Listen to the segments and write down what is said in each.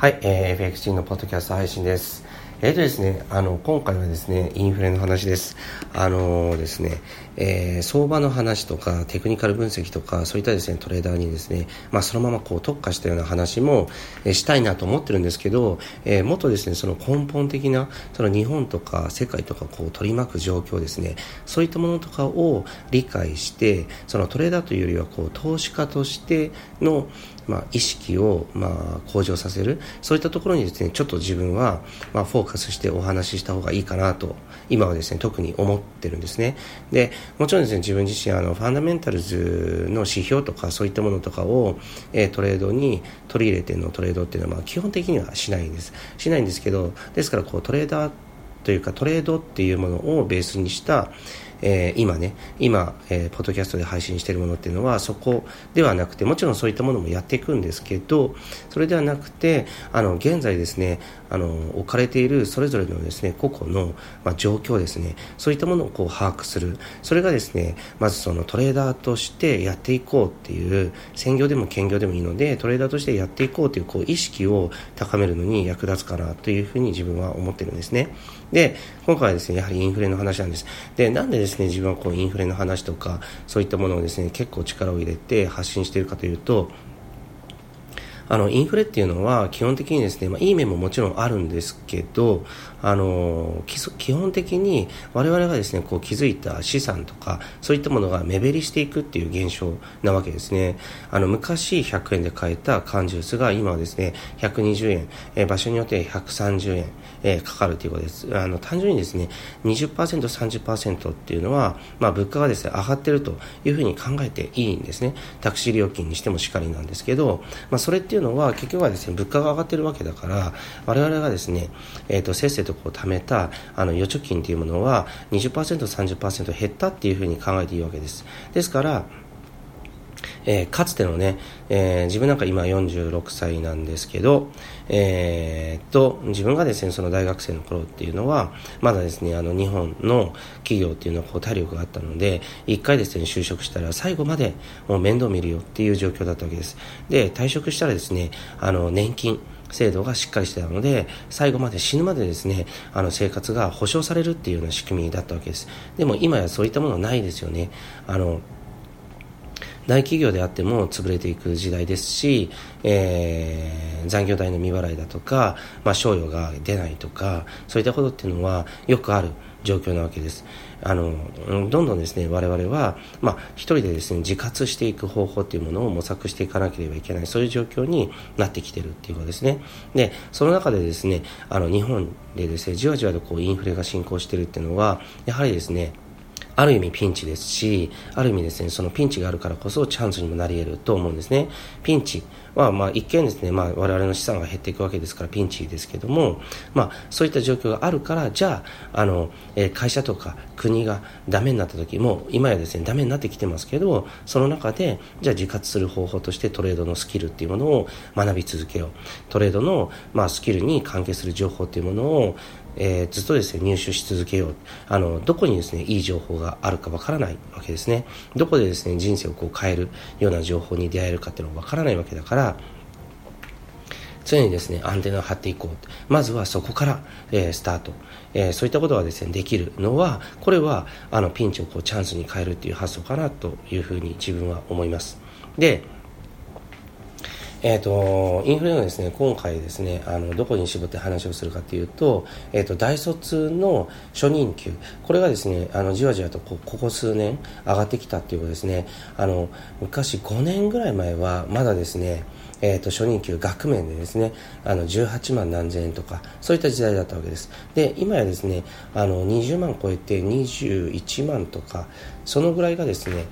はい、えー、FX 人のポッドキャスト配信です。えーとですね、あの、今回はですね、インフレの話です。あのーですね、えー相場の話とか、テクニカル分析とか、そういったですね、トレーダーにですね、まあ、そのままこう特化したような話も、えーしたいなと思ってるんですけど、えーもっとですね、その根本的な、その日本とか世界とかこう取り巻く状況ですね、そういったものとかを理解して、そのトレーダーというよりはこう投資家としての、まあ、意識を、まあ、向上させる。そういったところにですねちょっと自分は、まあ、フォーカスしてお話しした方がいいかなと今はですね特に思ってるんですね。でもちろんですね自分自身あのファンダメンタルズの指標とかそういったものとかを、えートレードに取り入れてのトレードっていうのは、まあ、基本的にはしないんです。しないんですけどですからこうトレーダーというかトレードっていうものをベースにしたえー今ね、今、えーポッドキャストで配信しているものっていうのはそこではなくて、もちろんそういったものもやっていくんですけど、それではなくて、あの、現在ですね、あの、置かれているそれぞれのですね、個々の、まあ、状況ですね、そういったものをこう把握する。それがですね、まずそのトレーダーとしてやっていこうっていう、専業でも兼業でもいいので、トレーダーとしてやっていこうという、こう、意識を高めるのに役立つかなというふうに自分は思ってるんですね。で、今回はですね、やはりインフレの話なんです。で、なんでですね、自分はこうインフレの話とか、そういったものをですね、結構力を入れて発信しているかというと、あの、インフレっていうのは基本的にですね、まあ、いい面ももちろんあるんですけど、あの、基基本的に我々がですね、こう気づいた資産とか、そういったものが目減りしていくっていう現象なわけですね。あの、昔100円で買えた缶ジュースが今はですね、120円、えー場所によって130円、えーかかるということです。あの、単純にですね、20%、30%っていうのは、まあ、物価がですね、上がってるというふうに考えていいんですね。タクシー料金にしてもしかりなんですけど、まあ、それっていうのは結局はですね、物価が上がってるわけだから、我々がですね、えっ、と、せっせとこう貯めた、あの、預貯金っていうものは20%、30%減ったっていうふうに考えていいわけです。ですから、えーかつてのね、えー自分なんか今46歳なんですけど、えーっと、自分がですね、その大学生の頃っていうのは、まだですね、あの、日本の企業っていうのはこう体力があったので、一回ですね、就職したら最後までもう面倒見るよっていう状況だったわけです。で、退職したらですね、あの、年金、制度がしっかりしてたので、最後まで死ぬまでですね、あの生活が保障されるっていうような仕組みだったわけです。でも今やそういったものはないですよね。あの、大企業であっても潰れていく時代ですし、えー残業代の未払いだとか、まあ、賞与が出ないとか、そういったことっていうのはよくある状況なわけです。あの、どんどんですね、我々は、まあ、一人でですね、自活していく方法っていうものを模索していかなければいけない、そういう状況になってきてるっていうことですね。で、その中でですね、あの、日本でですね、じわじわとこう、インフレが進行してるっていうのは、やはりですね、ある意味ピンチですし、ある意味ですね、そのピンチがあるからこそチャンスにもなり得ると思うんですね。ピンチは、まあ一見ですね、まあ我々の資産が減っていくわけですからピンチですけども、まあそういった状況があるから、じゃあ、あの、えー会社とか国がダメになった時も、今やですね、ダメになってきてますけど、その中で、じゃあ自活する方法としてトレードのスキルっていうものを学び続けよう。トレードの、まあスキルに関係する情報っていうものを、えーずっとですね、入手し続けよう。あの、どこにですね、いい情報があるかわからないわけですね。どこでですね、人生をこう変えるような情報に出会えるかっていうのがわからないわけだから、常にですね、アンテナを張っていこう。まずはそこから、えースタート。えーそういったことがですね、できるのは、これは、あの、ピンチをこうチャンスに変えるっていう発想かなというふうに自分は思います。で、えー、とインフレのですね今回ですねあのどこに絞って話をするかというと,、えー、と大卒の初任給。これがですねあのじわじわとこここ数年上がってきたっていうことですね。あの昔5年ぐらい前はまだですねえー、と初任給額面でですねあの18万何千円とかそういった時代だったわけです。で今やですねあの20万超えて21万とかそのぐらいがですね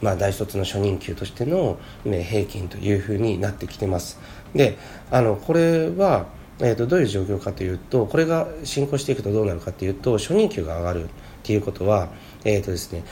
まあ、大卒の初任給としての、ね、平均というふうになってきてます。であのこれは、えーと、どういう状況かというとこれが進行していくとどうなるかというと初任給が上がるっていうことは、えーとですね、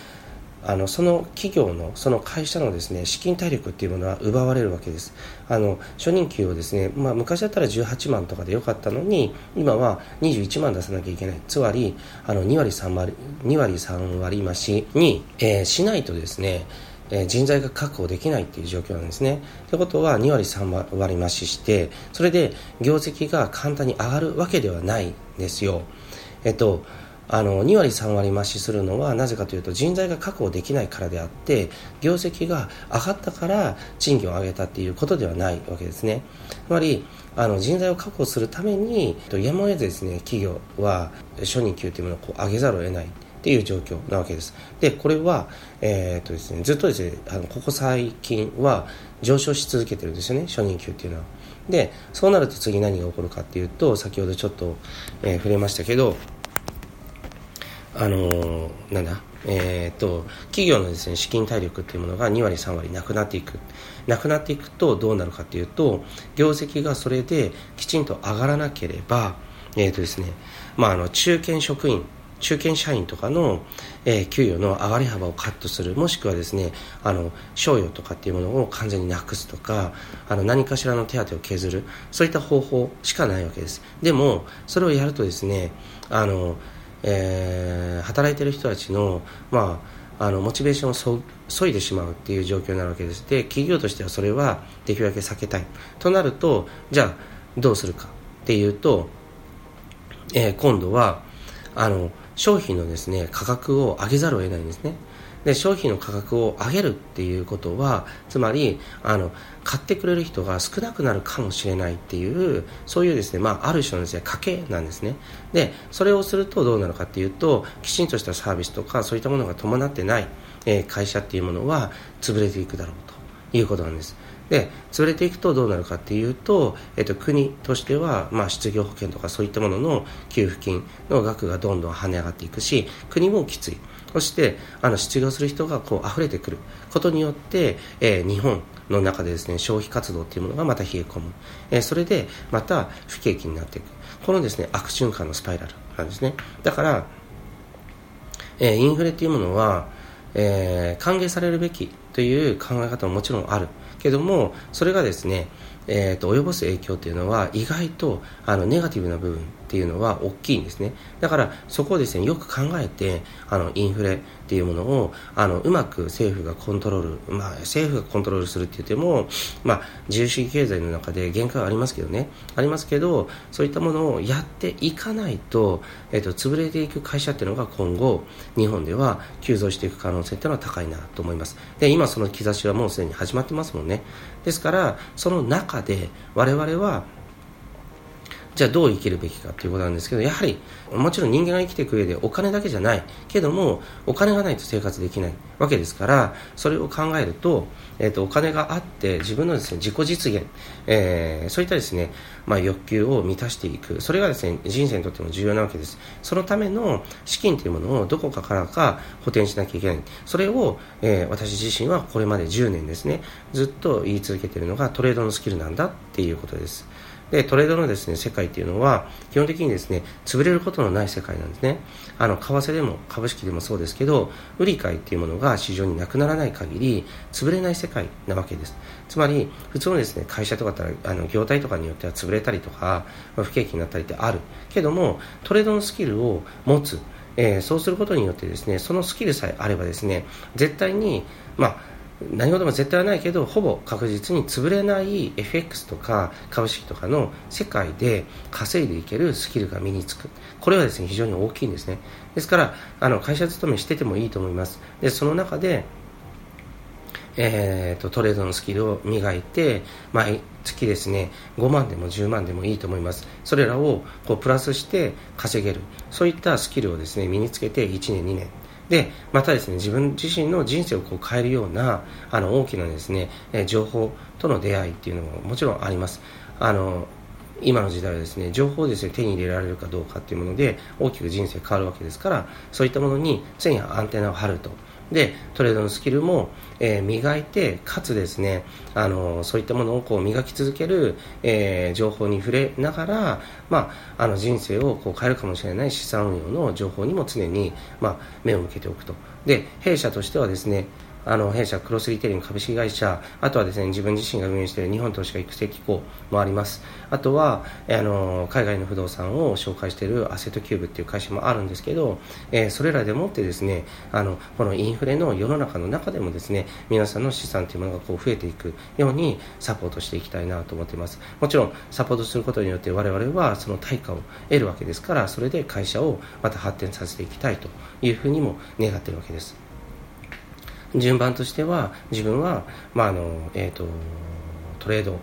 あのその企業のその会社のですね資金体力っていうものは奪われるわけですあの初任給をですね、まあ、昔だったら18万とかでよかったのに今は21万出さなきゃいけないつまりあの2割3割 ,2 割3割増しに、えー、しないとですねえ人材が確保できないっていう状況なんですね。ということは2割3割増ししてそれで業績が簡単に上がるわけではないんですよ。えっとあの2割3割増しするのはなぜかというと人材が確保できないからであって業績が上がったから賃金を上げたっていうことではないわけですね。つまりあの人材を確保するためにやむを得ずですね企業は初任給というものをこう上げざるを得ないっていう状況なわけです。でこれは、えー、っとですね、ずっとですねあのここ最近は上昇し続けてるんですよね初任給っていうのは。でそうなると次何が起こるかっていうと先ほどちょっと、えー、触れましたけどあのー、なんだ、えーと、企業のです、ね、資金体力というものが2割、3割なくなっていく、なくなっていくとどうなるかというと、業績がそれできちんと上がらなければ、えーとですねまあ、あの中堅職員、中堅社員とかの、えー、給与の上がり幅をカットする。もしくはですねあの賞与とかっていうものを完全になくすとかあの何かしらの手当を削る。そういった方法しかないわけです。でもそれをやるとですねあのえー、働いてる人たちの,、まあ、あのモチベーションをそ削いでしまうっていう状況なわけです。で企業としてはそれはできるだけ避けたい。となるとじゃあどうするかっていうと、えー、今度はあの商品のですね価格を上げざるを得ないんですね。で商品の価格を上げるっていうことはつまりあの買ってくれる人が少なくなるかもしれないっていうそういうですね、まあ、ある種のですね賭けなんですね。でそれをするとどうなるかっていうときちんとしたサービスとかそういったものが伴ってない、え、会社っていうものは潰れていくだろうということなんです。で潰れていくとどうなるかっていうと、えっと、国としては、まあ、失業保険とかそういったものの給付金の額がどんどん跳ね上がっていくし国もきつい。そしてあの失業する人がこう溢れてくる。ことによって、えー、日本の中でですね消費活動っていうものがまた冷え込む、えー、それでまた不景気になっていく。このですね悪循環のスパイラルなんですね。だから、えー、インフレっていうものは、えー、歓迎されるべきという考え方ももちろんある。けどもそれがですねえーと、及ぼす影響というのは意外とあのネガティブな部分っていうのは大きいんですね。だからそこをですねよく考えてあのインフレっていうものをあのうまく政府がコントロール、まあ、政府がコントロールするって言っても、まあ、自由主義経済の中で限界はありますけどね。ありますけどそういったものをやっていかないと,、えーと、潰れていく会社っていうのが今後日本では急増していく可能性っていうのは高いなと思います。で今その兆しはもうすでに始まってますもんね。ですからその中で我々はじゃあどう生きるべきかということなんですけどやはりもちろん人間が生きていく上でお金だけじゃない。けどもお金がないと生活できないわけですからそれを考えると,、えーと、お金があって自分のです、ね、自己実現、えー、そういったですね、まあ、欲求を満たしていく。それがですね人生にとっても重要なわけです。そのための資金というものをどこかからか補填しなきゃいけない。それを、えー、私自身はこれまで10年ですねずっと言い続けているのがトレードのスキルなんだっていうことです。でトレードのですね世界っていうのは基本的にですね潰れることのない世界なんですね。あの為替でも株式でもそうですけど売り買いっていうものが市場になくならない限り潰れない世界なわけです。つまり普通のですね会社とかあの業態とかによっては潰れたりとか、不景気になったりってある。けどもトレードのスキルを持つ。えー、そうすることによってですねそのスキルさえあればですね絶対に、まあ、何事も絶対はないけどほぼ確実に潰れない FX とか株式とかの世界で稼いでいけるスキルが身につく。これはですね非常に大きいんですね。ですからあの会社勤めしててもいいと思います。でその中でえーと、トレードのスキルを磨いて毎月ですね5万でも10万でもいいと思います。それらをこうプラスして稼げる。そういったスキルをですね身につけて1年2年でまたですね自分自身の人生をこう変えるようなあの大きなですね情報との出会いっていうのももちろんあります。あの今の時代はですね情報をですね手に入れられるかどうかっていうもので大きく人生変わるわけですからそういったものに常にアンテナを張ると。でトレードのスキルも、えー、磨いてかつですねあのそういったものをこう磨き続ける、えー、情報に触れながら、まあ、あの人生をこう変えるかもしれない資産運用の情報にも常に、まあ、目を向けておくと。で弊社としてはですねあの弊社クロスリテイリング株式会社あとはですね自分自身が運営している日本投資家育成機構もあります。あとはあの海外の不動産を紹介しているアセットキューブっていう会社もあるんですけど、えー、それらでもってですねあのこのインフレの世の中の中でもですね皆さんの資産というものがこう増えていくようにサポートしていきたいなと思っています。もちろんサポートすることによって我々はその対価を得るわけですからそれで会社をまた発展させていきたいというふうにも願っているわけです。順番としては自分は、まああのえーと、トレード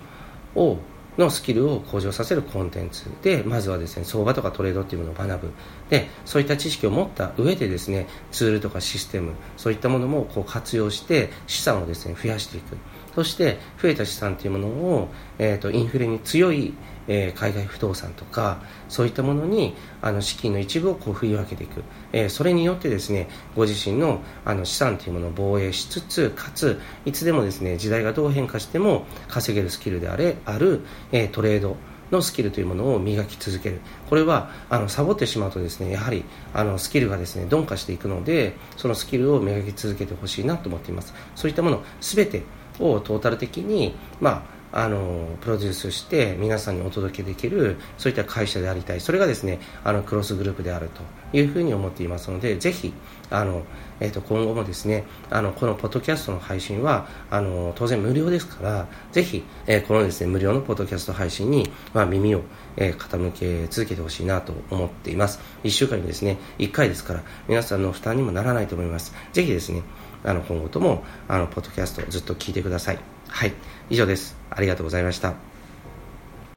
をのスキルを向上させるコンテンツでまずはですね相場とかトレードっていうものを学ぶ。でそういった知識を持った上でですねツールとかシステムそういったものもこう活用して資産をですね増やしていく。そして増えた資産というものを、えーと、インフレに強い、えー、海外不動産とかそういったものにあの資金の一部をこう振り分けていく、えー、それによってですねご自身のあの資産というものを防衛しつつかついつでもですね時代がどう変化しても稼げるスキルであれある、えー、トレードのスキルというものを磨き続ける。これはあのサボってしまうとですねやはりあのスキルがですね鈍化していくのでそのスキルを磨き続けてほしいなと思っています。そういったもの全てをトータル的に、まあ、あのプロデュースして皆さんにお届けできるそういった会社でありたい。それがですねあのクロスグループであるというふうに思っていますのでぜひあの、えー、と今後もですねあのこのポッドキャストの配信はあの当然無料ですからぜひ、えー、このですね無料のポッドキャスト配信に、まあ、耳を、えー、傾け続けてほしいなと思っています。1週間にですね1回ですから皆さんの負担にもならないと思います。ぜひですねあの今後ともあのポッドキャストずっと聞いてください。はい。以上です。ありがとうございました。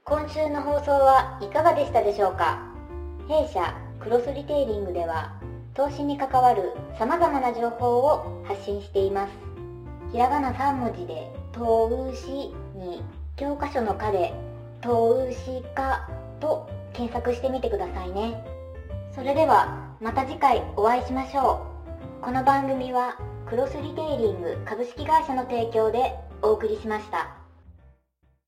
今週の放送はいかがでしたでしょうか？弊社クロスリテイリングでは投資に関わる様々な情報を発信しています。ひらがな3文字で投資に教科書の課で投資家と検索してみてくださいね。それではまた次回お会いしましょう。この番組はクロスリテイリング株式会社の提供でお送りしました。